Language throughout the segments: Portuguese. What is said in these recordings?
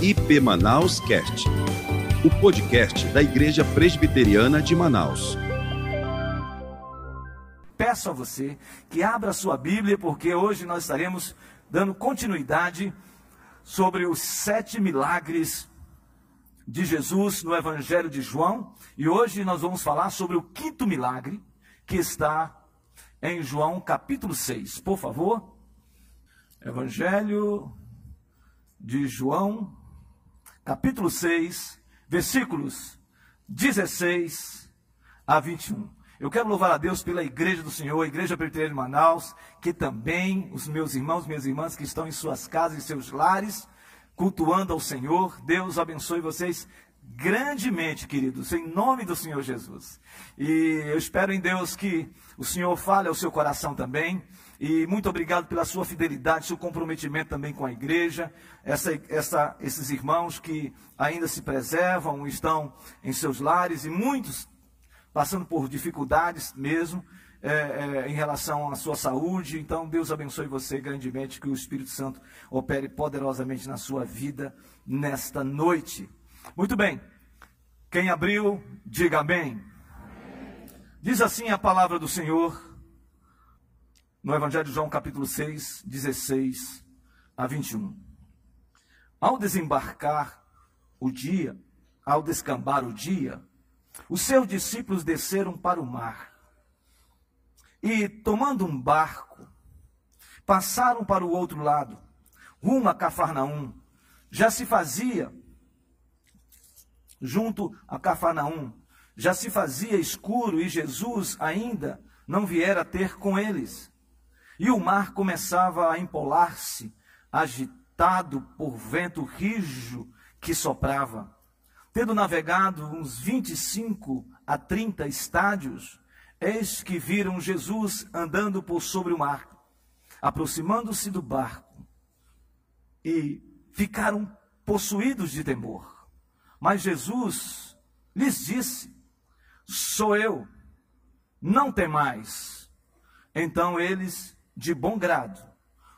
IP Manaus Cast, o podcast da Igreja Presbiteriana de Manaus. Peço a você que abra sua Bíblia, porque hoje nós estaremos dando continuidade sobre os sete milagres de Jesus no Evangelho de João. E hoje nós vamos falar sobre o quinto milagre que está em João capítulo 6. Por favor. Evangelho de João, capítulo 6, versículos 16 a 21. Eu quero louvar a Deus pela igreja do Senhor, a igreja presbiteriana de Manaus, que também os meus irmãos, minhas irmãs que estão em suas casas e seus lares, cultuando ao Senhor. Deus abençoe vocês grandemente, queridos, em nome do Senhor Jesus. E eu espero em Deus que o Senhor fale ao seu coração também. E muito obrigado pela sua fidelidade, seu comprometimento também com a igreja, essa, essa, esses irmãos que ainda se preservam, estão em seus lares e muitos passando por dificuldades mesmo é, é, em relação à sua saúde. Então, Deus abençoe você grandemente, que o Espírito Santo opere poderosamente na sua vida nesta noite. Muito bem. Quem abriu, diga amém. amém. Diz assim a palavra do Senhor no Evangelho de João, capítulo 6, 16 a 21. Ao desembarcar o dia, ao descambar o dia, os seus discípulos desceram para o mar e, tomando um barco, passaram para o outro lado, rumo a Cafarnaum. Já se fazia junto a Cafarnaum. Já se fazia escuro e Jesus ainda não viera ter com eles. E o mar começava a empolar-se, agitado por vento rijo que soprava. Tendo navegado uns 25 a 30 estádios, eis que viram Jesus andando por sobre o mar, aproximando-se do barco, e ficaram possuídos de temor. Mas Jesus lhes disse: Sou eu, não temais. Então eles, de bom grado,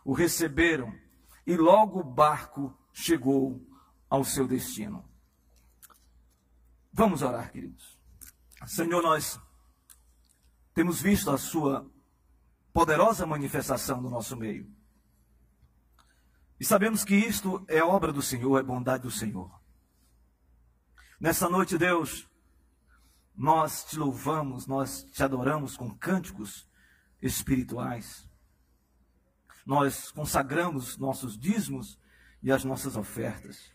o receberam e logo o barco chegou ao seu destino. Vamos orar, queridos. Senhor, nós temos visto a Sua poderosa manifestação no nosso meio. E sabemos que isto é obra do Senhor, é bondade do Senhor. Nessa noite, Deus, nós te louvamos, nós te adoramos com cânticos espirituais. Nós consagramos nossos dízimos e as nossas ofertas.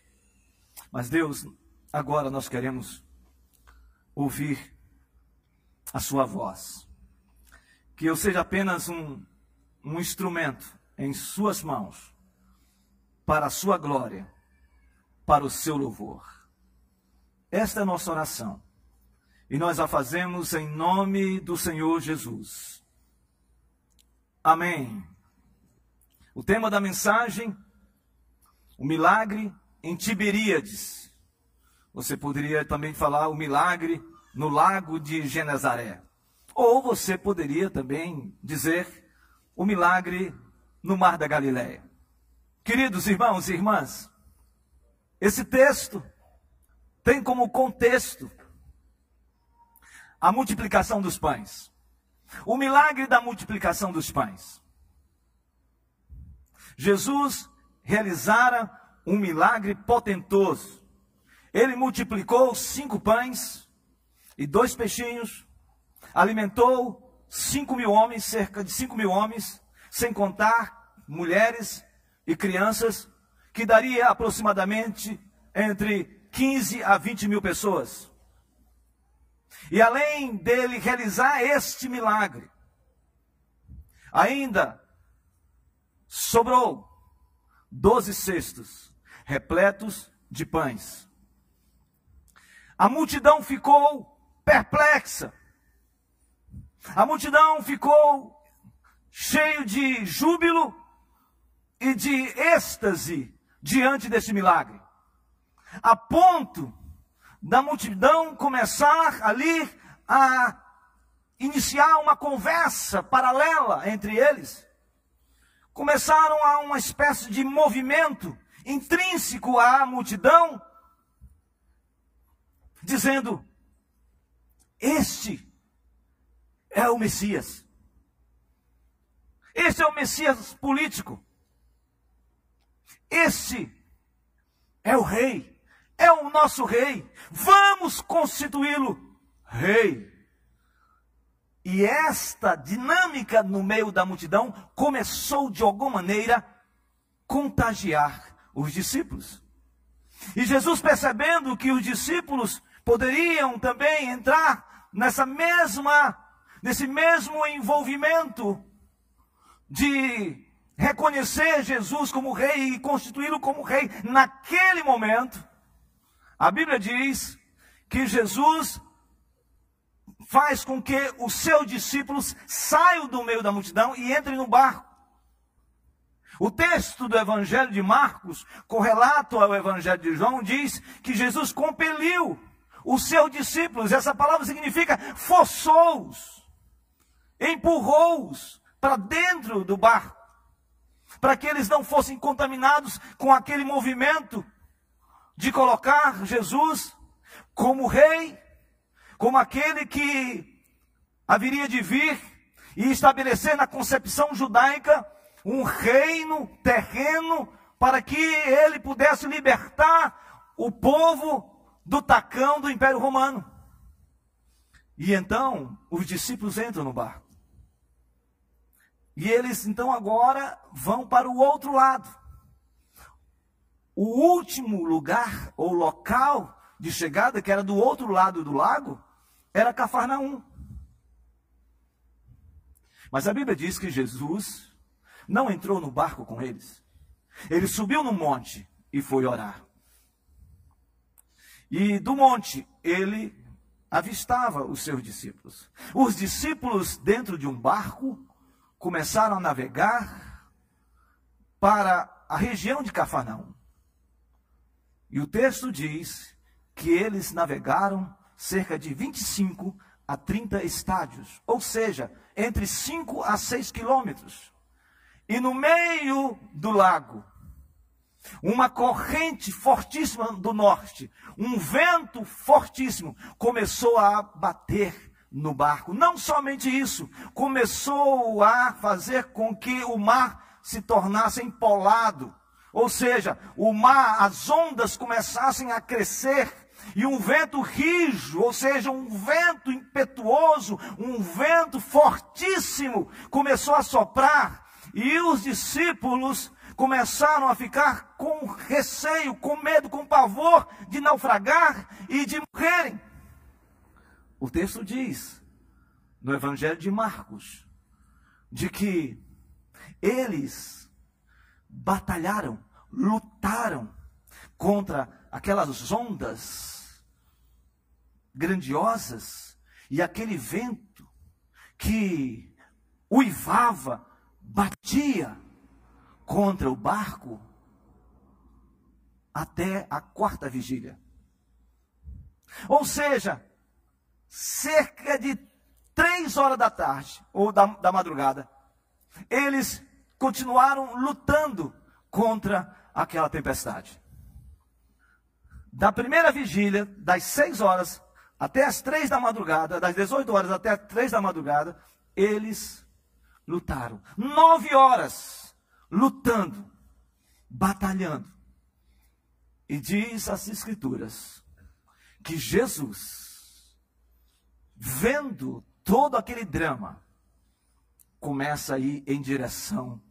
Mas, Deus, agora nós queremos ouvir a Sua voz. Que eu seja apenas um, um instrumento em Suas mãos, para a Sua glória, para o seu louvor. Esta é a nossa oração. E nós a fazemos em nome do Senhor Jesus. Amém. O tema da mensagem, o milagre em Tiberíades. Você poderia também falar o milagre no lago de Genezaré. Ou você poderia também dizer o milagre no mar da Galileia. Queridos irmãos e irmãs, esse texto tem como contexto a multiplicação dos pães. O milagre da multiplicação dos pães. Jesus realizara um milagre potentoso. Ele multiplicou cinco pães e dois peixinhos, alimentou cinco mil homens, cerca de cinco mil homens, sem contar mulheres e crianças, que daria aproximadamente entre 15 a 20 mil pessoas. E além dele realizar este milagre, ainda sobrou doze cestos repletos de pães. A multidão ficou perplexa. A multidão ficou cheio de júbilo e de êxtase diante deste milagre a ponto da multidão começar ali a iniciar uma conversa paralela entre eles. Começaram a uma espécie de movimento intrínseco à multidão, dizendo: Este é o Messias. Este é o Messias político. Este é o rei. É o nosso rei. Vamos constituí-lo rei. E esta dinâmica no meio da multidão começou de alguma maneira contagiar os discípulos. E Jesus percebendo que os discípulos poderiam também entrar nessa mesma nesse mesmo envolvimento de reconhecer Jesus como rei e constituí-lo como rei naquele momento, a Bíblia diz que Jesus faz com que os seus discípulos saiam do meio da multidão e entrem no barco. O texto do Evangelho de Marcos, correlato ao Evangelho de João, diz que Jesus compeliu os seus discípulos, essa palavra significa forçou-os, empurrou-os para dentro do barco, para que eles não fossem contaminados com aquele movimento de colocar Jesus como rei como aquele que haveria de vir e estabelecer na concepção judaica um reino terreno para que ele pudesse libertar o povo do tacão do Império Romano. E então os discípulos entram no barco. E eles então agora vão para o outro lado. O último lugar ou local de chegada, que era do outro lado do lago, era Cafarnaum. Mas a Bíblia diz que Jesus não entrou no barco com eles. Ele subiu no monte e foi orar. E do monte ele avistava os seus discípulos. Os discípulos, dentro de um barco, começaram a navegar para a região de Cafarnaum. E o texto diz que eles navegaram cerca de 25 a 30 estádios, ou seja, entre 5 a 6 quilômetros. E no meio do lago, uma corrente fortíssima do norte, um vento fortíssimo começou a bater no barco. Não somente isso, começou a fazer com que o mar se tornasse empolado. Ou seja, o mar, as ondas começassem a crescer e um vento rijo, ou seja, um vento impetuoso, um vento fortíssimo, começou a soprar, e os discípulos começaram a ficar com receio, com medo, com pavor de naufragar e de morrerem. O texto diz, no Evangelho de Marcos, de que eles batalharam, lutaram contra aquelas ondas grandiosas e aquele vento que uivava, batia contra o barco até a quarta vigília. Ou seja, cerca de três horas da tarde, ou da, da madrugada, eles continuaram lutando contra aquela tempestade. Da primeira vigília, das seis horas até as três da madrugada, das 18 horas até as três da madrugada, eles lutaram. Nove horas lutando, batalhando. E diz as Escrituras que Jesus, vendo todo aquele drama, começa a ir em direção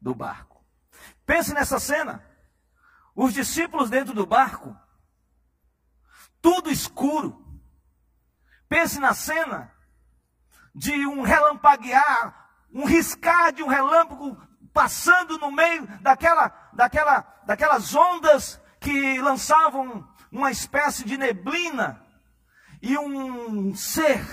do barco. Pense nessa cena. Os discípulos dentro do barco, tudo escuro, Pense na cena de um relampaguear, um riscar de um relâmpago passando no meio daquela, daquela, daquelas ondas que lançavam uma espécie de neblina e um ser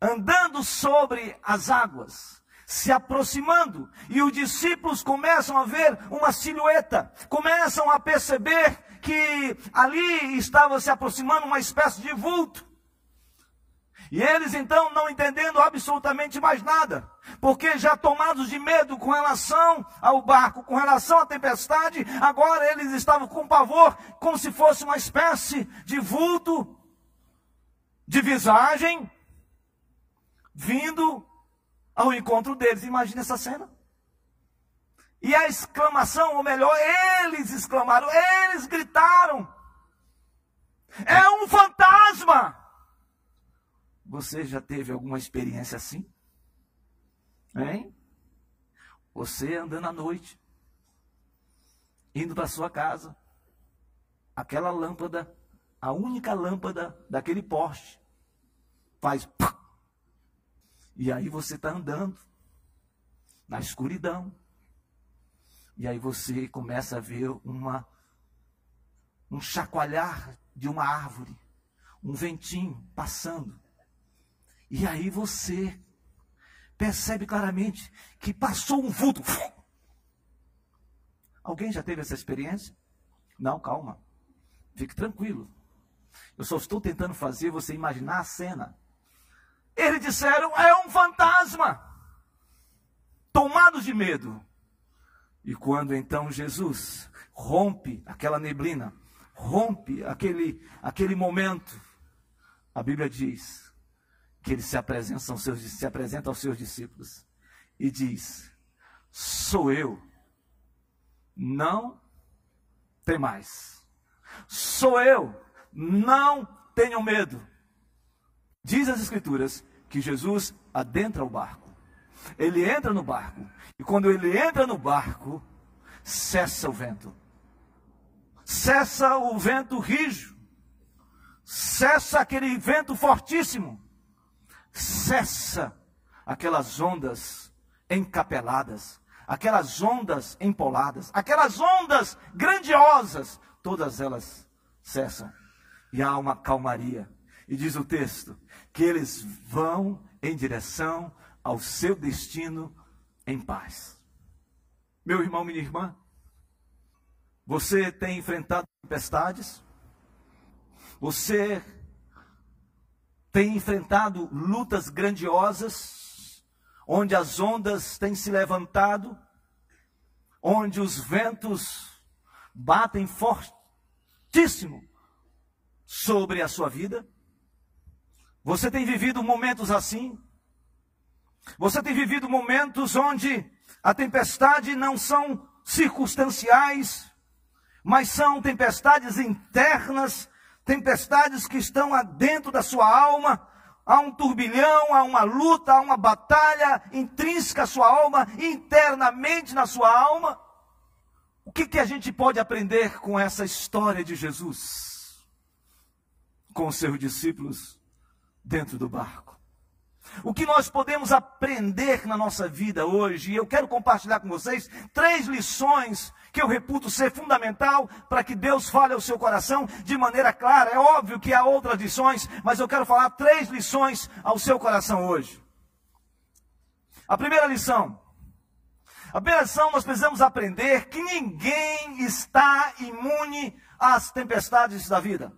andando sobre as águas, se aproximando, e os discípulos começam a ver uma silhueta, começam a perceber que ali estava se aproximando uma espécie de vulto. E eles então não entendendo absolutamente mais nada, porque já tomados de medo com relação ao barco, com relação à tempestade, agora eles estavam com pavor, como se fosse uma espécie de vulto, de visagem, vindo ao encontro deles. Imagina essa cena. E a exclamação, ou melhor, eles exclamaram, eles gritaram: É um fantasma! Você já teve alguma experiência assim? Hein? Você andando à noite, indo para sua casa, aquela lâmpada, a única lâmpada daquele poste, faz. E aí você está andando na escuridão. E aí você começa a ver uma um chacoalhar de uma árvore, um ventinho passando. E aí você percebe claramente que passou um vulto. Alguém já teve essa experiência? Não, calma. Fique tranquilo. Eu só estou tentando fazer você imaginar a cena. Eles disseram: é um fantasma. Tomados de medo. E quando então Jesus rompe aquela neblina, rompe aquele, aquele momento, a Bíblia diz que ele se apresenta aos seus, se apresenta aos seus discípulos e diz: Sou eu, não tem mais. Sou eu, não tenham medo. Diz as Escrituras que Jesus adentra o barco. Ele entra no barco. E quando ele entra no barco, cessa o vento. Cessa o vento rijo. Cessa aquele vento fortíssimo cessa aquelas ondas encapeladas, aquelas ondas empoladas, aquelas ondas grandiosas, todas elas cessam. E há uma calmaria. E diz o texto que eles vão em direção ao seu destino em paz. Meu irmão, minha irmã, você tem enfrentado tempestades? Você tem enfrentado lutas grandiosas, onde as ondas têm se levantado, onde os ventos batem fortíssimo sobre a sua vida. Você tem vivido momentos assim? Você tem vivido momentos onde a tempestade não são circunstanciais, mas são tempestades internas tempestades que estão dentro da sua alma, há um turbilhão, há uma luta, há uma batalha intrínseca à sua alma, internamente na sua alma. O que, que a gente pode aprender com essa história de Jesus? Com os seus discípulos dentro do barco. O que nós podemos aprender na nossa vida hoje, e eu quero compartilhar com vocês três lições que eu reputo ser fundamental para que Deus fale ao seu coração de maneira clara. É óbvio que há outras lições, mas eu quero falar três lições ao seu coração hoje. A primeira lição. A primeira lição nós precisamos aprender que ninguém está imune às tempestades da vida.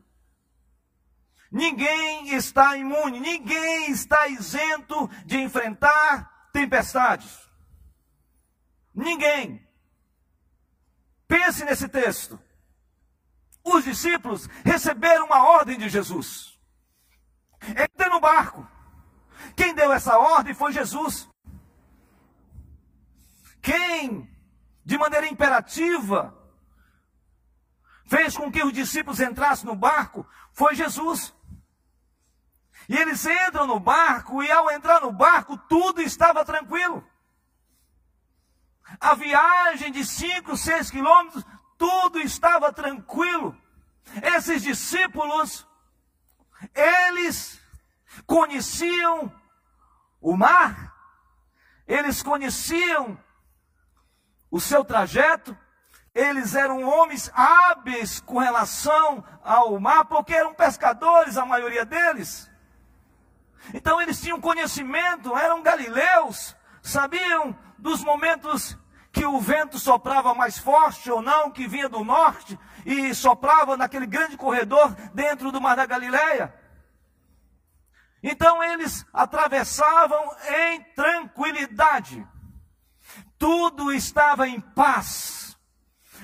Ninguém está imune, ninguém está isento de enfrentar tempestades. Ninguém. Pense nesse texto. Os discípulos receberam uma ordem de Jesus. Entre no barco. Quem deu essa ordem foi Jesus. Quem, de maneira imperativa, fez com que os discípulos entrassem no barco foi Jesus. E eles entram no barco, e ao entrar no barco, tudo estava tranquilo. A viagem de 5, 6 quilômetros, tudo estava tranquilo. Esses discípulos, eles conheciam o mar, eles conheciam o seu trajeto, eles eram homens hábeis com relação ao mar, porque eram pescadores, a maioria deles. Então eles tinham conhecimento, eram galileus, sabiam dos momentos que o vento soprava mais forte ou não, que vinha do norte e soprava naquele grande corredor dentro do mar da Galileia. Então eles atravessavam em tranquilidade. Tudo estava em paz.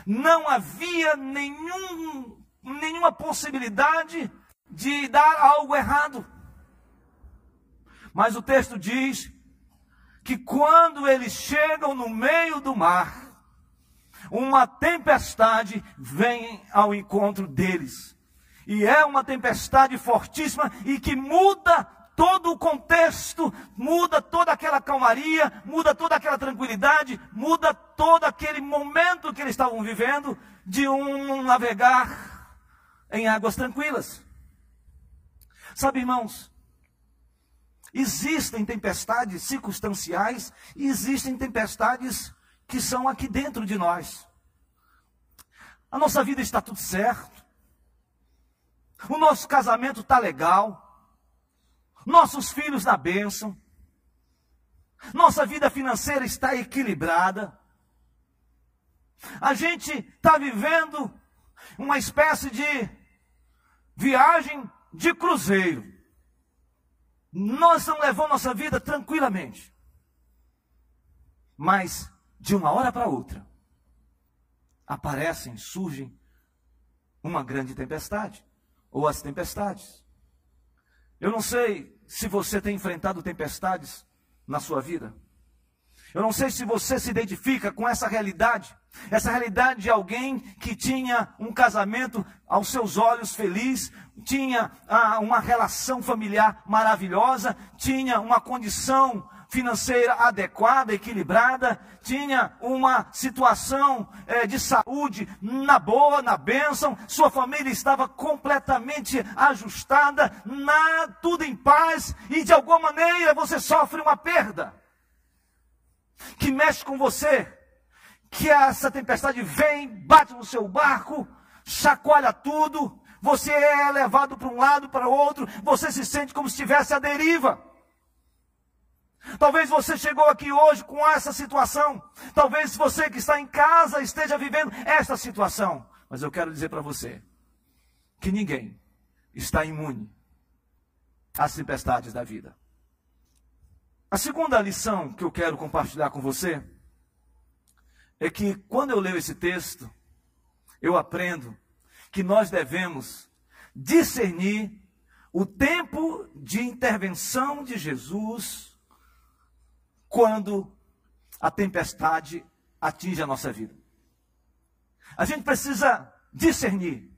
Não havia nenhum, nenhuma possibilidade de dar algo errado. Mas o texto diz que quando eles chegam no meio do mar, uma tempestade vem ao encontro deles. E é uma tempestade fortíssima e que muda todo o contexto, muda toda aquela calmaria, muda toda aquela tranquilidade, muda todo aquele momento que eles estavam vivendo de um navegar em águas tranquilas. Sabe, irmãos, existem tempestades circunstanciais e existem tempestades que são aqui dentro de nós. A nossa vida está tudo certo. O nosso casamento está legal. Nossos filhos na bênção. Nossa vida financeira está equilibrada. A gente está vivendo uma espécie de viagem de cruzeiro. Nós estamos levando nossa vida tranquilamente. Mas de uma hora para outra, aparecem, surgem uma grande tempestade, ou as tempestades. Eu não sei se você tem enfrentado tempestades na sua vida. Eu não sei se você se identifica com essa realidade, essa realidade de alguém que tinha um casamento aos seus olhos feliz, tinha ah, uma relação familiar maravilhosa, tinha uma condição financeira adequada, equilibrada, tinha uma situação é, de saúde na boa, na bênção, sua família estava completamente ajustada, na, tudo em paz, e de alguma maneira você sofre uma perda que mexe com você, que essa tempestade vem, bate no seu barco, chacoalha tudo, você é levado para um lado, para o outro, você se sente como se estivesse à deriva. Talvez você chegou aqui hoje com essa situação. Talvez você que está em casa esteja vivendo essa situação. Mas eu quero dizer para você que ninguém está imune às tempestades da vida. A segunda lição que eu quero compartilhar com você é que quando eu leio esse texto, eu aprendo que nós devemos discernir o tempo de intervenção de Jesus quando a tempestade atinge a nossa vida. A gente precisa discernir.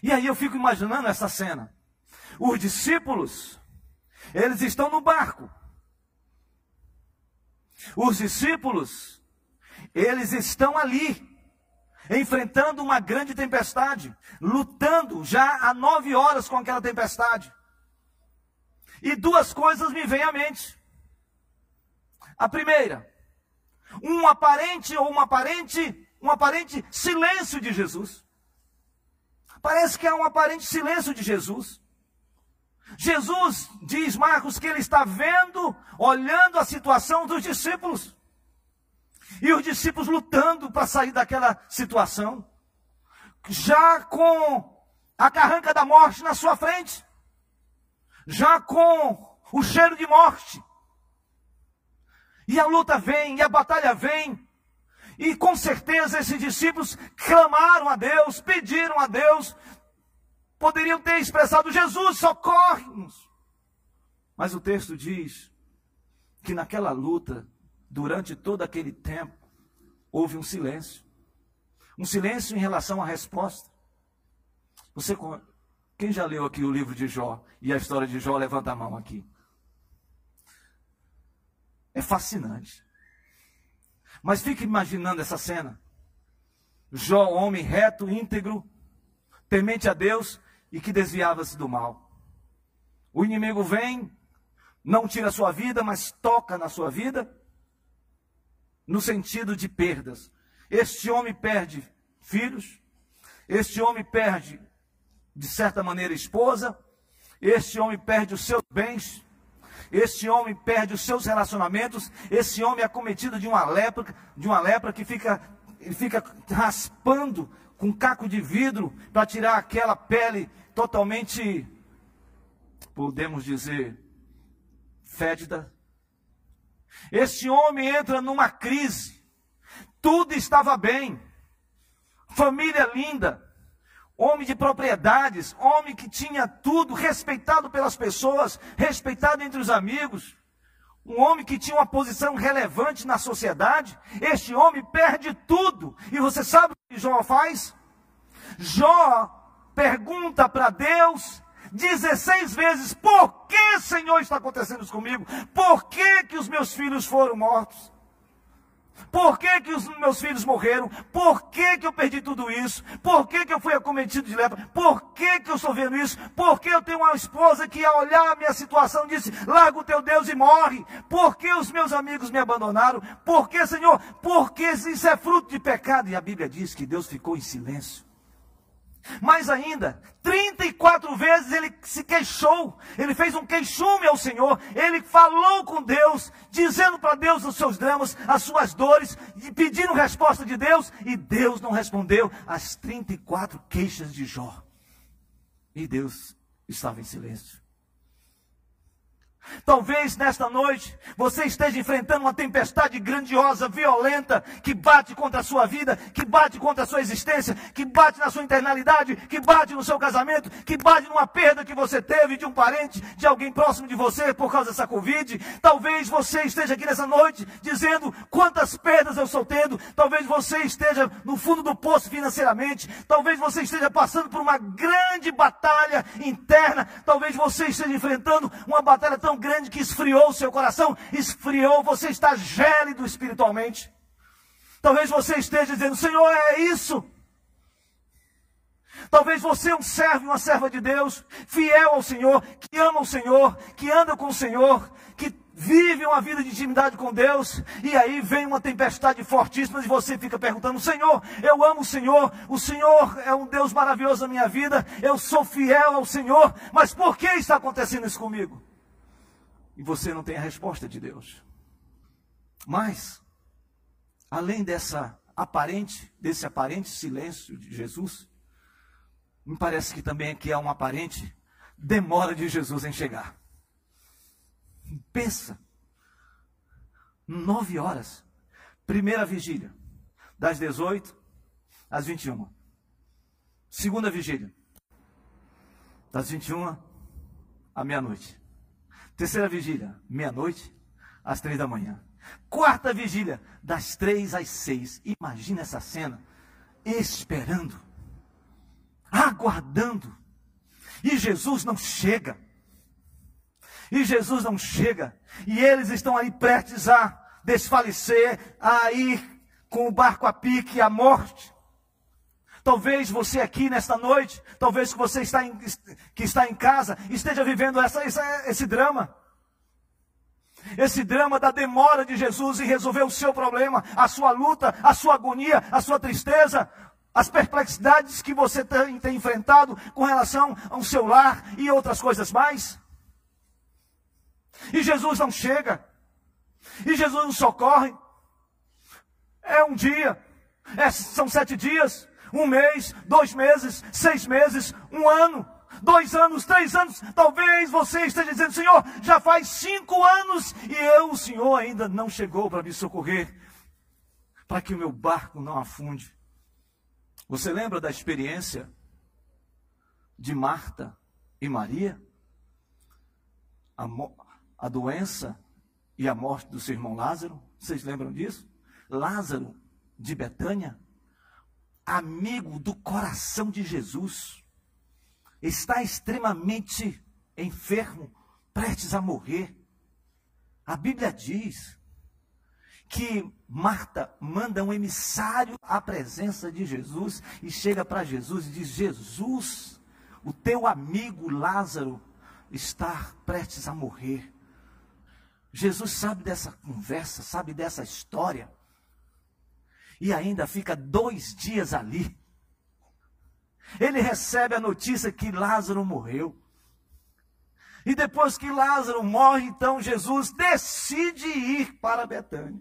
E aí eu fico imaginando essa cena. Os discípulos, eles estão no barco. Os discípulos, eles estão ali, enfrentando uma grande tempestade, lutando já há nove horas com aquela tempestade. E duas coisas me vêm à mente. A primeira, um aparente ou um aparente, um aparente silêncio de Jesus. Parece que há um aparente silêncio de Jesus. Jesus diz Marcos que ele está vendo, olhando a situação dos discípulos. E os discípulos lutando para sair daquela situação. Já com a carranca da morte na sua frente. Já com o cheiro de morte. E a luta vem, e a batalha vem. E com certeza esses discípulos clamaram a Deus, pediram a Deus, poderiam ter expressado: Jesus, socorre-nos. Mas o texto diz que naquela luta, durante todo aquele tempo, houve um silêncio. Um silêncio em relação à resposta. Você, quem já leu aqui o livro de Jó e a história de Jó, levanta a mão aqui. É fascinante. Mas fique imaginando essa cena. Jó, homem reto, íntegro, temente a Deus e que desviava-se do mal. O inimigo vem, não tira a sua vida, mas toca na sua vida, no sentido de perdas. Este homem perde filhos, este homem perde, de certa maneira, esposa, este homem perde os seus bens, esse homem perde os seus relacionamentos, esse homem é cometido de uma lepra, de uma lepra que fica, fica raspando com caco de vidro para tirar aquela pele totalmente podemos dizer, fétida. Este homem entra numa crise. Tudo estava bem. Família linda. Homem de propriedades, homem que tinha tudo, respeitado pelas pessoas, respeitado entre os amigos. Um homem que tinha uma posição relevante na sociedade. Este homem perde tudo. E você sabe o que Jó faz? Jó pergunta para Deus 16 vezes: Por que, Senhor, está acontecendo isso comigo? Por que, que os meus filhos foram mortos? Por que, que os meus filhos morreram? Por que, que eu perdi tudo isso? Por que, que eu fui acometido de lepra? Por que, que eu estou vendo isso? Por que eu tenho uma esposa que, ao olhar a minha situação, disse: Larga o teu Deus e morre? Por que os meus amigos me abandonaram? Por que, Senhor? Porque isso é fruto de pecado. E a Bíblia diz que Deus ficou em silêncio. Mais ainda, 34 vezes ele se queixou, ele fez um queixume ao Senhor, ele falou com Deus, dizendo para Deus os seus dramas, as suas dores, pedindo resposta de Deus, e Deus não respondeu às 34 queixas de Jó. E Deus estava em silêncio. Talvez nesta noite você esteja enfrentando uma tempestade grandiosa, violenta, que bate contra a sua vida, que bate contra a sua existência, que bate na sua internalidade, que bate no seu casamento, que bate numa perda que você teve de um parente, de alguém próximo de você por causa dessa Covid. Talvez você esteja aqui nessa noite dizendo quantas perdas eu estou tendo. Talvez você esteja no fundo do poço financeiramente. Talvez você esteja passando por uma grande batalha interna. Talvez você esteja enfrentando uma batalha tão grande que esfriou o seu coração, esfriou, você está gélido espiritualmente. Talvez você esteja dizendo, Senhor, é isso. Talvez você é um servo, uma serva de Deus, fiel ao Senhor, que ama o Senhor, que anda com o Senhor, que vive uma vida de intimidade com Deus, e aí vem uma tempestade fortíssima e você fica perguntando: Senhor, eu amo o Senhor, o Senhor é um Deus maravilhoso na minha vida, eu sou fiel ao Senhor, mas por que está acontecendo isso comigo? E você não tem a resposta de Deus. Mas, além dessa aparente, desse aparente silêncio de Jesus, me parece que também aqui há uma aparente demora de Jesus em chegar. Pensa, nove horas, primeira vigília, das 18 às 21. Segunda vigília, das 21 à meia-noite. Terceira vigília, meia-noite, às três da manhã. Quarta vigília, das três às seis. Imagina essa cena. Esperando, aguardando. E Jesus não chega. E Jesus não chega. E eles estão ali prestes a desfalecer, a ir com o barco a pique à morte. Talvez você aqui nesta noite, talvez você está em, que está em casa, esteja vivendo essa, essa, esse drama. Esse drama da demora de Jesus em resolver o seu problema, a sua luta, a sua agonia, a sua tristeza, as perplexidades que você tem, tem enfrentado com relação ao seu lar e outras coisas mais. E Jesus não chega. E Jesus não socorre. É um dia. É, são sete dias um mês, dois meses, seis meses, um ano, dois anos, três anos. Talvez você esteja dizendo, Senhor, já faz cinco anos e eu, o Senhor, ainda não chegou para me socorrer, para que o meu barco não afunde. Você lembra da experiência de Marta e Maria? A, a doença e a morte do seu irmão Lázaro? Vocês lembram disso? Lázaro de Betânia amigo do coração de Jesus, está extremamente enfermo, prestes a morrer. A Bíblia diz que Marta manda um emissário à presença de Jesus e chega para Jesus e diz: Jesus, o teu amigo Lázaro está prestes a morrer. Jesus sabe dessa conversa, sabe dessa história e ainda fica dois dias ali. Ele recebe a notícia que Lázaro morreu. E depois que Lázaro morre, então Jesus decide ir para Betânia.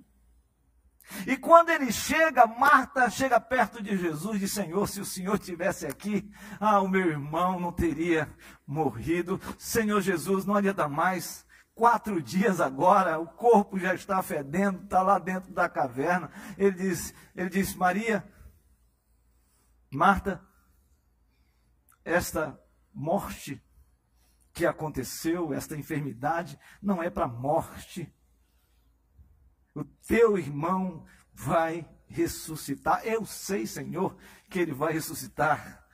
E quando ele chega, Marta chega perto de Jesus e diz: Senhor, se o Senhor tivesse aqui, ah, o meu irmão não teria morrido. Senhor Jesus, não adianta mais. Quatro dias agora, o corpo já está fedendo, está lá dentro da caverna. Ele diz, ele diz, Maria, Marta, esta morte que aconteceu, esta enfermidade, não é para morte o teu irmão vai ressuscitar. Eu sei, Senhor, que ele vai ressuscitar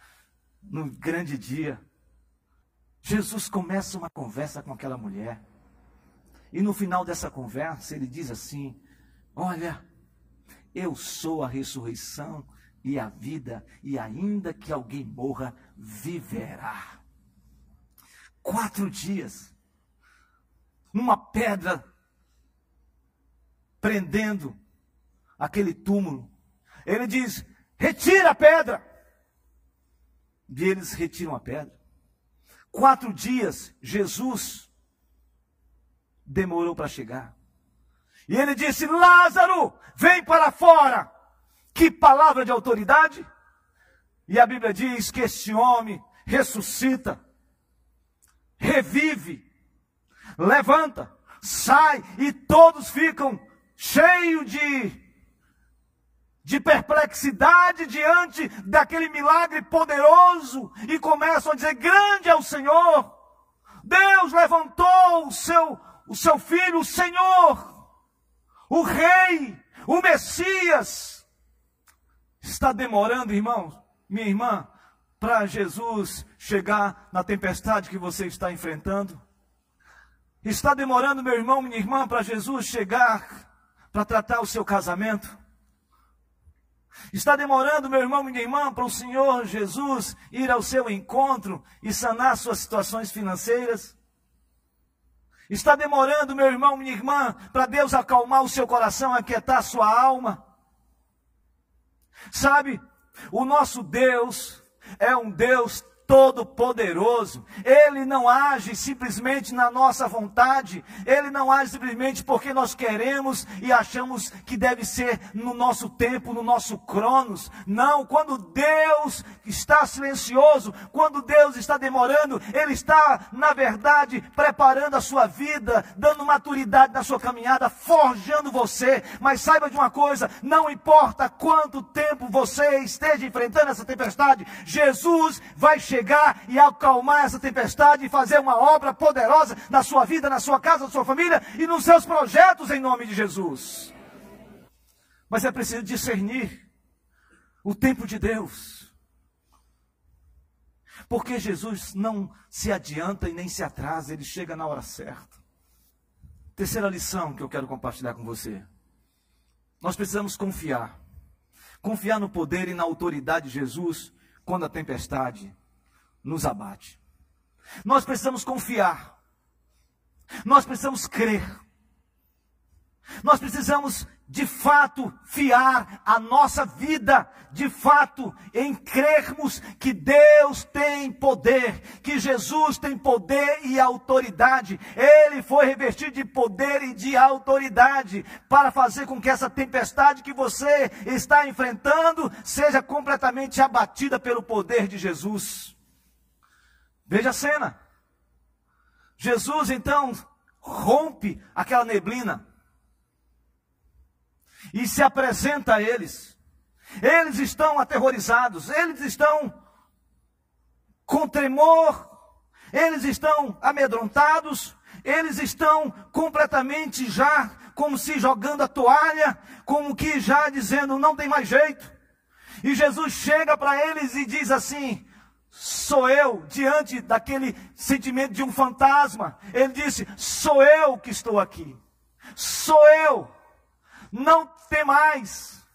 no grande dia. Jesus começa uma conversa com aquela mulher. E no final dessa conversa, ele diz assim: Olha, eu sou a ressurreição e a vida, e ainda que alguém morra, viverá. Quatro dias, uma pedra prendendo aquele túmulo. Ele diz: retira a pedra. E eles retiram a pedra. Quatro dias Jesus demorou para chegar. E ele disse: Lázaro, vem para fora. Que palavra de autoridade! E a Bíblia diz que este homem ressuscita, revive, levanta, sai e todos ficam cheio de, de perplexidade diante daquele milagre poderoso e começam a dizer: Grande é o Senhor. Deus levantou o seu, o seu filho, o Senhor, o Rei, o Messias. Está demorando, irmãos, minha irmã, para Jesus chegar na tempestade que você está enfrentando? Está demorando, meu irmão, minha irmã, para Jesus chegar para tratar o seu casamento? Está demorando, meu irmão, minha irmã, para o Senhor Jesus ir ao seu encontro e sanar suas situações financeiras? Está demorando, meu irmão, minha irmã, para Deus acalmar o seu coração, aquietar a sua alma? Sabe, o nosso Deus é um Deus Todo-Poderoso. Ele não age simplesmente na nossa vontade, ele não age simplesmente porque nós queremos e achamos que deve ser no nosso tempo, no nosso cronos. Não, quando Deus está silencioso, quando Deus está demorando, ele está, na verdade, preparando a sua vida, dando maturidade na sua caminhada, forjando você. Mas saiba de uma coisa: não importa quanto tempo você esteja enfrentando essa tempestade, Jesus vai chegar chegar e acalmar essa tempestade e fazer uma obra poderosa na sua vida, na sua casa, na sua família e nos seus projetos em nome de Jesus. Mas é preciso discernir o tempo de Deus. Porque Jesus não se adianta e nem se atrasa, ele chega na hora certa. Terceira lição que eu quero compartilhar com você. Nós precisamos confiar. Confiar no poder e na autoridade de Jesus quando a tempestade nos abate. Nós precisamos confiar. Nós precisamos crer. Nós precisamos, de fato, fiar a nossa vida, de fato, em crermos que Deus tem poder, que Jesus tem poder e autoridade. Ele foi revestido de poder e de autoridade para fazer com que essa tempestade que você está enfrentando seja completamente abatida pelo poder de Jesus. Veja a cena. Jesus então rompe aquela neblina e se apresenta a eles. Eles estão aterrorizados, eles estão com tremor, eles estão amedrontados, eles estão completamente já como se jogando a toalha, como que já dizendo não tem mais jeito. E Jesus chega para eles e diz assim: Sou eu diante daquele sentimento de um fantasma. Ele disse: Sou eu que estou aqui. Sou eu. Não tem mais.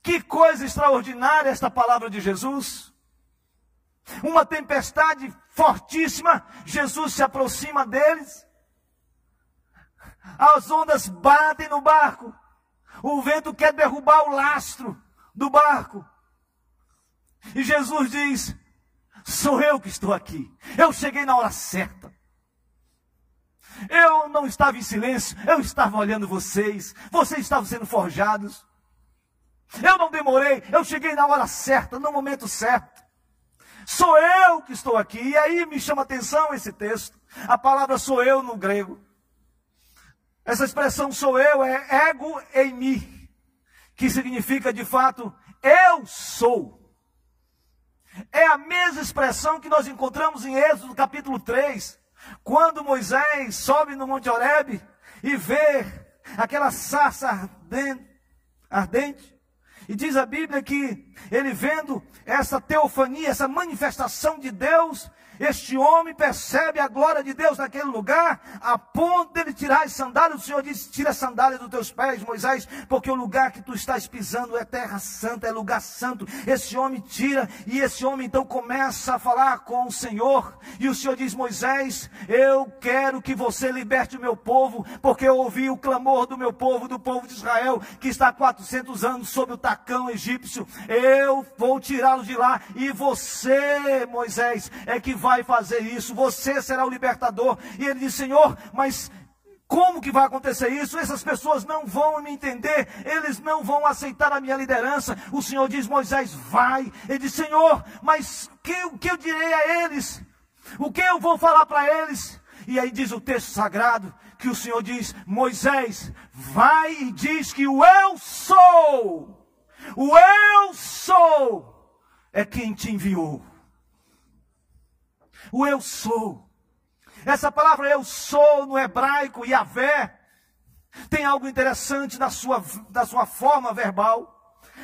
Que coisa extraordinária esta palavra de Jesus. Uma tempestade fortíssima. Jesus se aproxima deles. As ondas batem no barco. O vento quer derrubar o lastro do barco. E Jesus diz: Sou eu que estou aqui. Eu cheguei na hora certa. Eu não estava em silêncio, eu estava olhando vocês. Vocês estavam sendo forjados. Eu não demorei, eu cheguei na hora certa, no momento certo. Sou eu que estou aqui. E aí me chama atenção esse texto. A palavra sou eu no grego. Essa expressão sou eu é ego em mim, que significa de fato eu sou. É a mesma expressão que nós encontramos em Êxodo capítulo 3, quando Moisés sobe no Monte Horebe e vê aquela sarça ardente, ardente e diz a Bíblia que ele vendo essa teofania, essa manifestação de Deus, este homem percebe a glória de Deus naquele lugar, a ponto de ele tirar as sandálias. O Senhor disse: Tira as sandálias dos teus pés, Moisés, porque o lugar que tu estás pisando é terra santa, é lugar santo. Esse homem tira, e esse homem então começa a falar com o Senhor. E o Senhor diz: Moisés, eu quero que você liberte o meu povo, porque eu ouvi o clamor do meu povo, do povo de Israel, que está há 400 anos sob o tacão egípcio. Eu vou tirá-los de lá, e você, Moisés, é que vai vai fazer isso, você será o libertador. E ele diz: Senhor, mas como que vai acontecer isso? Essas pessoas não vão me entender, eles não vão aceitar a minha liderança. O Senhor diz: Moisés, vai. Ele diz: Senhor, mas que, o que eu direi a eles? O que eu vou falar para eles? E aí diz o texto sagrado que o Senhor diz: Moisés, vai e diz que o eu sou, o eu sou, é quem te enviou o eu sou. Essa palavra eu sou no hebraico, Yahvé, tem algo interessante na sua, na sua forma verbal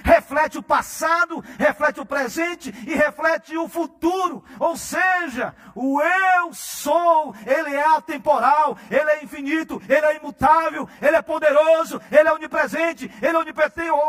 reflete o passado, reflete o presente e reflete o futuro. Ou seja, o eu sou, ele é atemporal, ele é infinito, ele é imutável, ele é poderoso, ele é onipresente, ele é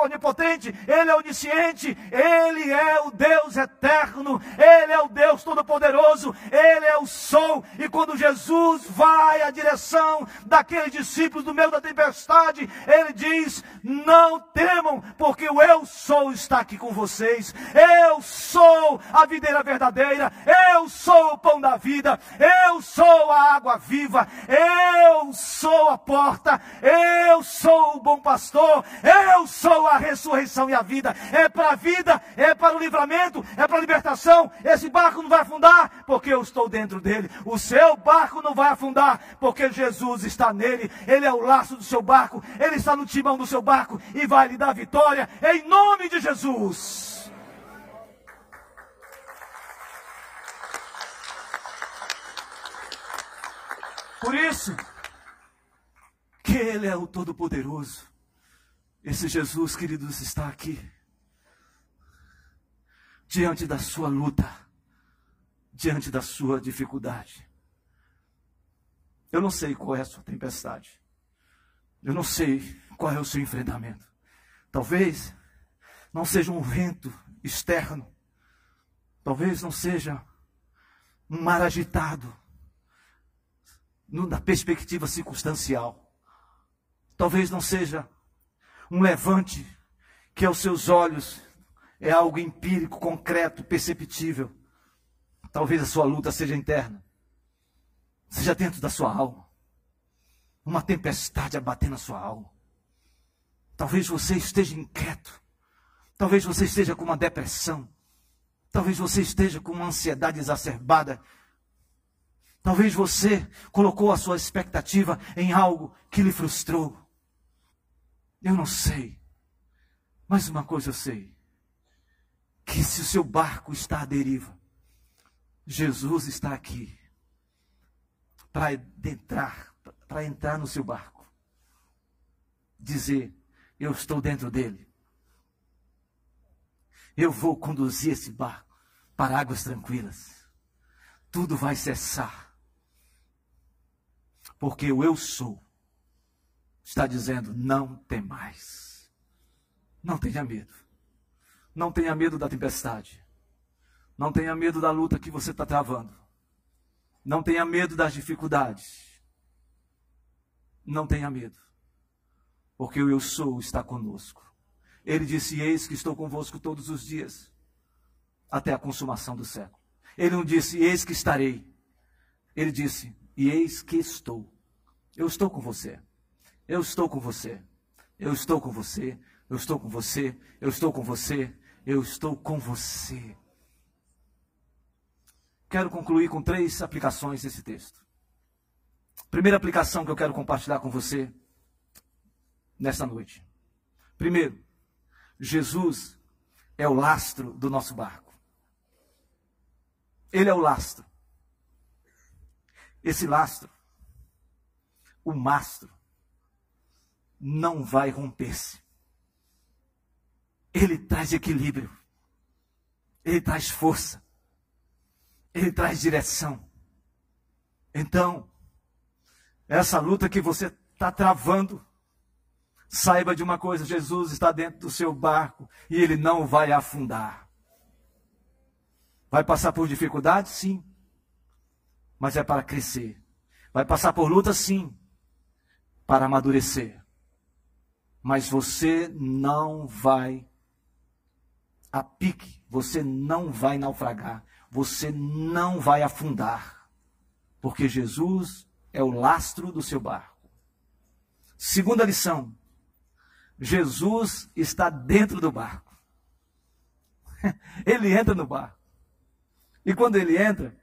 onipotente, ele é onisciente, ele é o Deus eterno, ele é o Deus todo-poderoso, ele é o sol. E quando Jesus vai à direção daqueles discípulos do meio da tempestade, ele diz: Não temam, porque o eu sou está aqui com vocês. Eu sou a videira verdadeira. Eu sou o pão da vida. Eu sou a água viva. Eu sou a porta. Eu sou o bom pastor. Eu sou a ressurreição e a vida. É para a vida, é para o livramento, é para a libertação. Esse barco não vai afundar porque eu estou dentro dele. O seu barco não vai afundar porque Jesus está nele. Ele é o laço do seu barco. Ele está no timão do seu barco e vai lhe dar vitória em nome de Jesus. Por isso, que Ele é o Todo-Poderoso. Esse Jesus, queridos, está aqui. Diante da sua luta, diante da sua dificuldade. Eu não sei qual é a sua tempestade. Eu não sei qual é o seu enfrentamento. Talvez não seja um vento externo. Talvez não seja um mar agitado, na perspectiva circunstancial. Talvez não seja um levante que aos seus olhos é algo empírico, concreto, perceptível. Talvez a sua luta seja interna, seja dentro da sua alma. Uma tempestade a bater na sua alma. Talvez você esteja inquieto. Talvez você esteja com uma depressão. Talvez você esteja com uma ansiedade exacerbada. Talvez você colocou a sua expectativa em algo que lhe frustrou. Eu não sei. Mas uma coisa eu sei: que se o seu barco está à deriva, Jesus está aqui para entrar, para entrar no seu barco. Dizer: Eu estou dentro dele eu vou conduzir esse barco para águas tranquilas. Tudo vai cessar. Porque o eu sou está dizendo: não tem mais. Não tenha medo. Não tenha medo da tempestade. Não tenha medo da luta que você está travando. Não tenha medo das dificuldades. Não tenha medo. Porque o eu sou está conosco. Ele disse: Eis que estou convosco todos os dias, até a consumação do século. Ele não disse: Eis que estarei. Ele disse: eis que estou Eu estou com você. Eu estou com você. Eu estou com você. Eu estou com você. Eu estou com você. Eu estou com você. Quero concluir com três aplicações desse texto. Primeira aplicação que eu quero compartilhar com você nesta noite. Primeiro, Jesus é o lastro do nosso barco. Ele é o lastro. Esse lastro, o mastro, não vai romper-se. Ele traz equilíbrio. Ele traz força. Ele traz direção. Então, essa luta que você está travando, saiba de uma coisa: Jesus está dentro do seu barco e ele não vai afundar. Vai passar por dificuldades? Sim. Mas é para crescer. Vai passar por luta? Sim. Para amadurecer. Mas você não vai a pique, você não vai naufragar você não vai afundar, porque Jesus é o lastro do seu barco. Segunda lição: Jesus está dentro do barco. Ele entra no barco. E quando ele entra,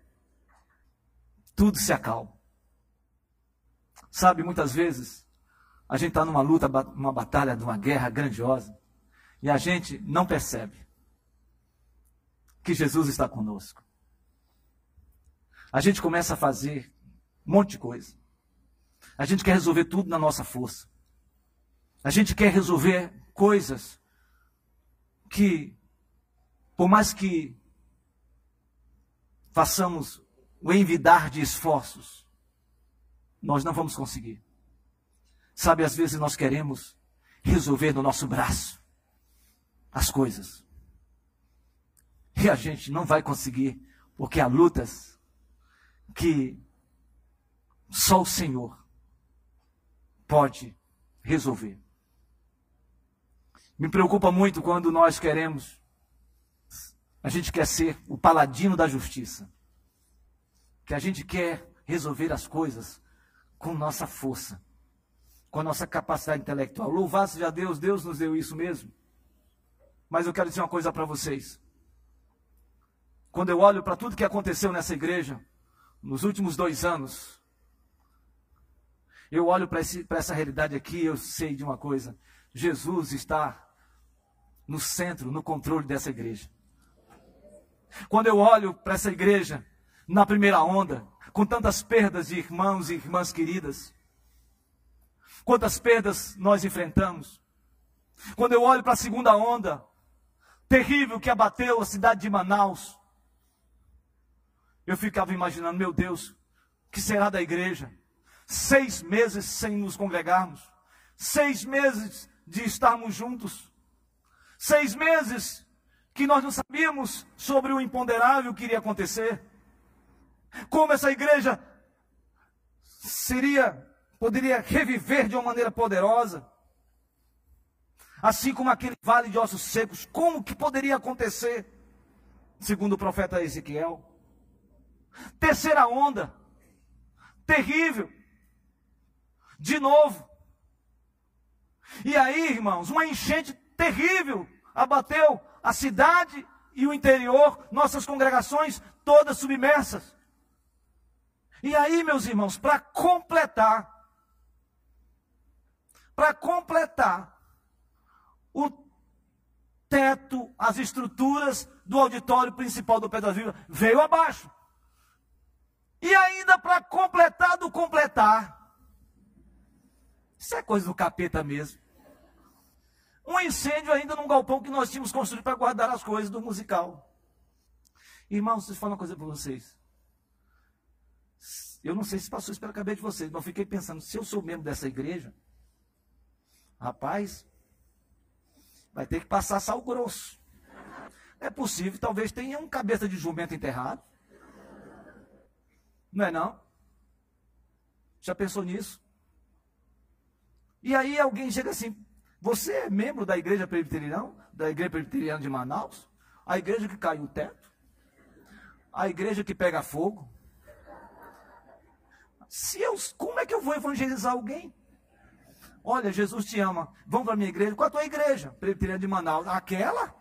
tudo se acalma. Sabe, muitas vezes, a gente está numa luta, numa batalha, numa guerra grandiosa, e a gente não percebe que Jesus está conosco. A gente começa a fazer um monte de coisa. A gente quer resolver tudo na nossa força. A gente quer resolver coisas que, por mais que façamos o envidar de esforços, nós não vamos conseguir. Sabe, às vezes nós queremos resolver no nosso braço as coisas. E a gente não vai conseguir, porque há lutas que só o Senhor pode resolver. Me preocupa muito quando nós queremos, a gente quer ser o paladino da justiça, que a gente quer resolver as coisas com nossa força, com a nossa capacidade intelectual. Louvado seja Deus, Deus nos deu isso mesmo. Mas eu quero dizer uma coisa para vocês. Quando eu olho para tudo que aconteceu nessa igreja, nos últimos dois anos, eu olho para essa realidade aqui eu sei de uma coisa: Jesus está no centro, no controle dessa igreja. Quando eu olho para essa igreja, na primeira onda, com tantas perdas de irmãos e irmãs queridas, quantas perdas nós enfrentamos. Quando eu olho para a segunda onda, terrível que abateu a cidade de Manaus, eu ficava imaginando, meu Deus, o que será da igreja? Seis meses sem nos congregarmos, seis meses de estarmos juntos, seis meses que nós não sabíamos sobre o imponderável que iria acontecer. Como essa igreja seria, poderia reviver de uma maneira poderosa. Assim como aquele vale de ossos secos, como que poderia acontecer? Segundo o profeta Ezequiel. Terceira onda. Terrível. De novo. E aí, irmãos, uma enchente terrível abateu a cidade e o interior, nossas congregações todas submersas. E aí, meus irmãos, para completar, para completar, o teto, as estruturas do auditório principal do Pedro Viva veio abaixo. E ainda para completar do completar. Isso é coisa do capeta mesmo. Um incêndio ainda num galpão que nós tínhamos construído para guardar as coisas do musical. Irmãos, deixa eu falar uma coisa para vocês. Eu não sei se passou isso pela cabeça de vocês, mas eu fiquei pensando, se eu sou membro dessa igreja, rapaz, vai ter que passar sal grosso. É possível, talvez tenha um cabeça de jumento enterrado. Não é não? Já pensou nisso? E aí alguém chega assim, você é membro da igreja presbiteriana, da igreja presbiteriana de Manaus? A igreja que caiu o teto? A igreja que pega fogo? se eu, como é que eu vou evangelizar alguém? Olha, Jesus te ama. Vamos para a minha igreja. Qual a tua igreja? Presbiteriana de Manaus. Aquela?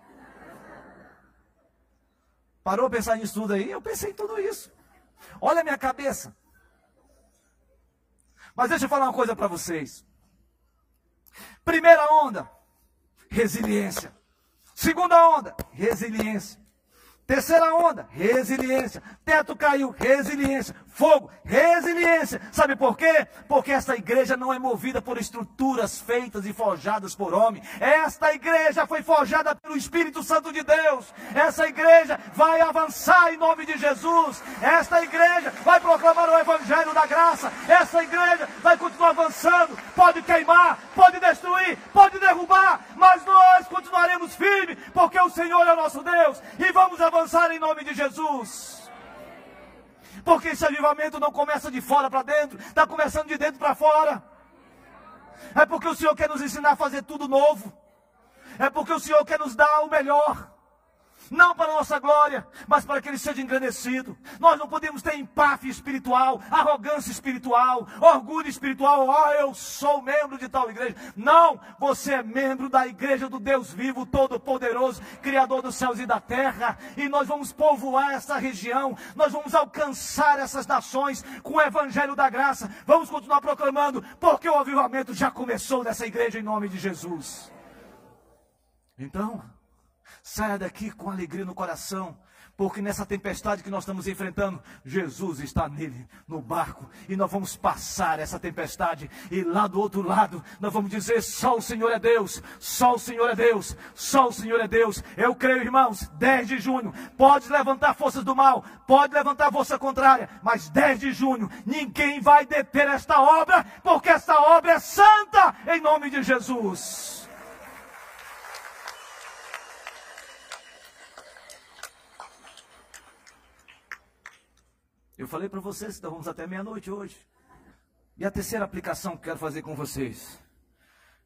Parou a pensar nisso tudo aí? Eu pensei em tudo isso. Olha a minha cabeça. Mas deixa eu falar uma coisa para vocês. Primeira onda, resiliência. Segunda onda, resiliência. Terceira onda, resiliência. Teto caiu, resiliência. Fogo, resiliência. Sabe por quê? Porque esta igreja não é movida por estruturas feitas e forjadas por homem. Esta igreja foi forjada pelo Espírito Santo de Deus. Essa igreja vai avançar em nome de Jesus. Esta igreja vai proclamar o Evangelho da graça. Essa igreja vai continuar avançando. Pode queimar, pode destruir, pode derrubar, mas nós continuaremos firmes, porque o Senhor é o nosso Deus. E vamos avançar em nome de Jesus. Porque esse avivamento não começa de fora para dentro, está começando de dentro para fora. É porque o Senhor quer nos ensinar a fazer tudo novo. É porque o Senhor quer nos dar o melhor não para nossa glória, mas para que ele seja engrandecido. Nós não podemos ter empáfia espiritual, arrogância espiritual, orgulho espiritual. Oh, eu sou membro de tal igreja. Não, você é membro da igreja do Deus vivo, todo-poderoso, Criador dos céus e da terra. E nós vamos povoar essa região, nós vamos alcançar essas nações com o evangelho da graça. Vamos continuar proclamando, porque o avivamento já começou nessa igreja em nome de Jesus. Então, Saia daqui com alegria no coração, porque nessa tempestade que nós estamos enfrentando, Jesus está nele, no barco, e nós vamos passar essa tempestade, e lá do outro lado, nós vamos dizer: só o Senhor é Deus, só o Senhor é Deus, só o Senhor é Deus. Eu creio, irmãos, 10 de junho, pode levantar forças do mal, pode levantar força contrária, mas 10 de junho, ninguém vai deter esta obra, porque esta obra é santa, em nome de Jesus. Eu falei para vocês, então vamos até meia-noite hoje. E a terceira aplicação que quero fazer com vocês,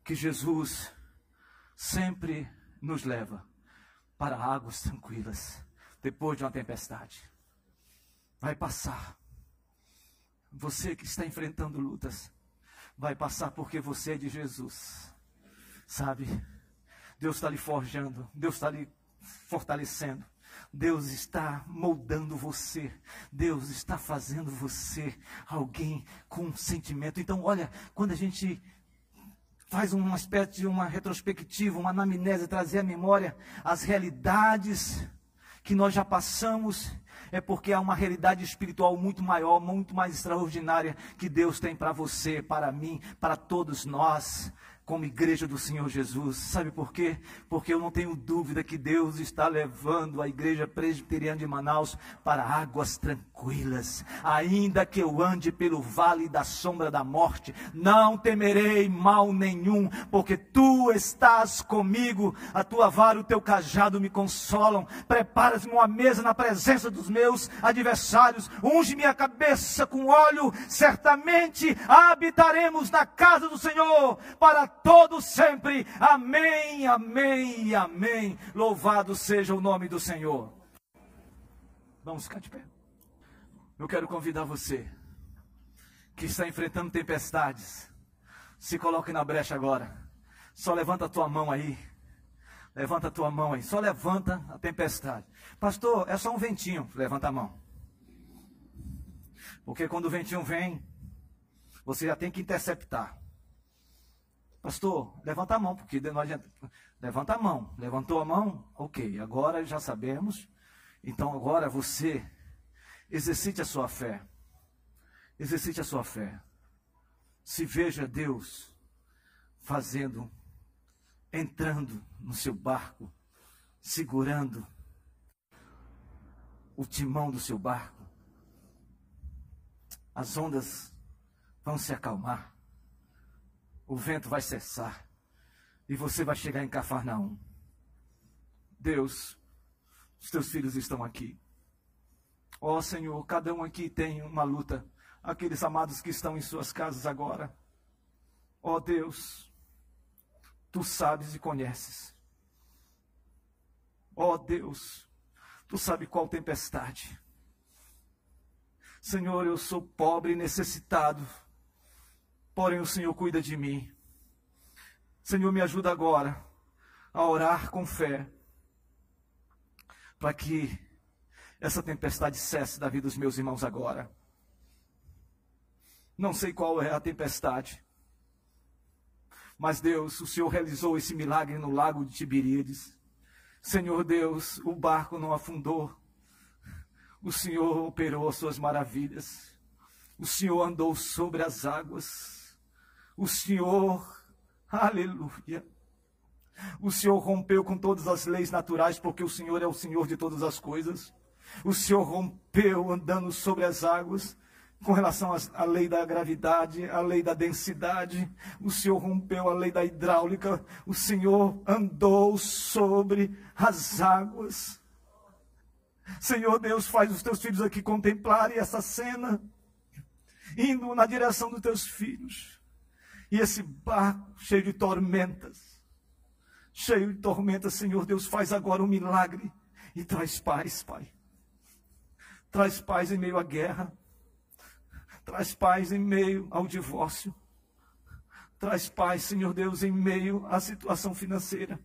que Jesus sempre nos leva para águas tranquilas depois de uma tempestade. Vai passar. Você que está enfrentando lutas, vai passar porque você é de Jesus. Sabe? Deus está lhe forjando, Deus está lhe fortalecendo. Deus está moldando você. Deus está fazendo você alguém com sentimento. Então, olha, quando a gente faz uma espécie de uma retrospectiva, uma anamnese, trazer à memória as realidades que nós já passamos, é porque há uma realidade espiritual muito maior, muito mais extraordinária que Deus tem para você, para mim, para todos nós como igreja do Senhor Jesus. Sabe por quê? Porque eu não tenho dúvida que Deus está levando a igreja presbiteriana de Manaus para águas tranquilas. Ainda que eu ande pelo vale da sombra da morte, não temerei mal nenhum, porque tu estás comigo. A tua vara e o teu cajado me consolam. Preparas-me uma mesa na presença dos meus adversários. Unge minha cabeça com óleo. Certamente habitaremos na casa do Senhor para todo sempre. Amém, amém amém. Louvado seja o nome do Senhor. Vamos ficar de pé. Eu quero convidar você que está enfrentando tempestades. Se coloque na brecha agora. Só levanta a tua mão aí. Levanta a tua mão aí. Só levanta a tempestade. Pastor, é só um ventinho. Levanta a mão. Porque quando o ventinho vem, você já tem que interceptar. Pastor, levanta a mão, porque não adianta. Levanta a mão. Levantou a mão? Ok, agora já sabemos. Então agora você exercite a sua fé. Exercite a sua fé. Se veja Deus fazendo, entrando no seu barco, segurando o timão do seu barco. As ondas vão se acalmar o vento vai cessar e você vai chegar em Cafarnaum. Deus, os teus filhos estão aqui. Ó oh, Senhor, cada um aqui tem uma luta. Aqueles amados que estão em suas casas agora. Ó oh, Deus, tu sabes e conheces. Ó oh, Deus, tu sabes qual tempestade. Senhor, eu sou pobre e necessitado, porém o Senhor cuida de mim. Senhor, me ajuda agora a orar com fé, para que essa tempestade cesse da vida dos meus irmãos agora. Não sei qual é a tempestade, mas Deus, o Senhor realizou esse milagre no lago de Tiberíades. Senhor Deus, o barco não afundou. O Senhor operou as suas maravilhas. O Senhor andou sobre as águas. O Senhor, aleluia. O Senhor rompeu com todas as leis naturais, porque o Senhor é o Senhor de todas as coisas. O Senhor rompeu andando sobre as águas com relação à lei da gravidade, à lei da densidade. O Senhor rompeu a lei da hidráulica. O Senhor andou sobre as águas. Senhor Deus, faz os teus filhos aqui contemplarem essa cena, indo na direção dos teus filhos. E esse barco cheio de tormentas, cheio de tormentas, Senhor Deus, faz agora um milagre e traz paz, Pai. Traz paz em meio à guerra Traz paz em meio ao divórcio. Traz paz, Senhor Deus, em meio à situação financeira.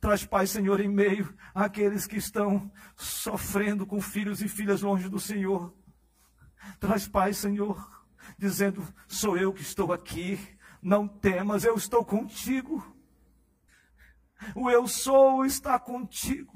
Traz paz, Senhor, em meio àqueles que estão sofrendo com filhos e filhas longe do Senhor. Traz paz, Senhor, dizendo: Sou eu que estou aqui, não temas, eu estou contigo. O eu sou está contigo.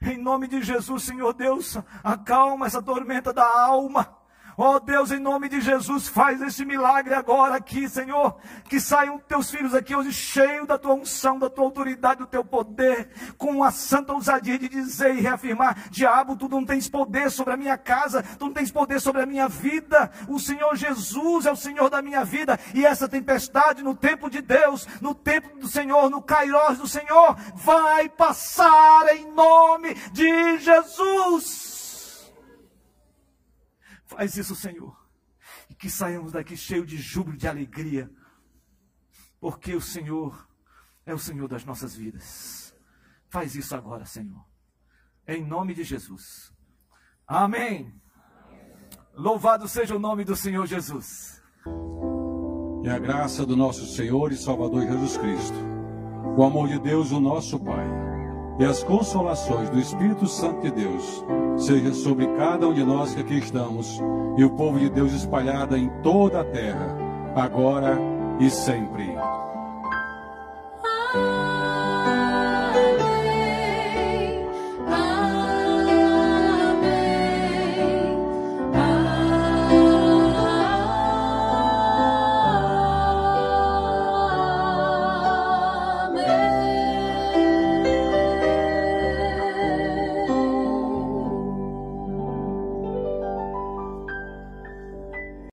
Em nome de Jesus, Senhor Deus, acalma essa tormenta da alma. Ó oh Deus, em nome de Jesus, faz esse milagre agora aqui, Senhor. Que saiam teus filhos aqui hoje cheios da tua unção, da tua autoridade, do teu poder, com a santa ousadia de dizer e reafirmar: Diabo, tu não tens poder sobre a minha casa, tu não tens poder sobre a minha vida. O Senhor Jesus é o Senhor da minha vida. E essa tempestade no tempo de Deus, no tempo do Senhor, no Cairós do Senhor, vai passar em nome de Jesus. Faz isso, Senhor. E que saiamos daqui cheio de júbilo, de alegria. Porque o Senhor é o Senhor das nossas vidas. Faz isso agora, Senhor. Em nome de Jesus. Amém. Louvado seja o nome do Senhor Jesus. E a graça do nosso Senhor e Salvador Jesus Cristo, o amor de Deus, o nosso Pai, e as consolações do Espírito Santo de Deus seja sobre cada um de nós que aqui estamos e o povo de Deus espalhado em toda a terra, agora e sempre.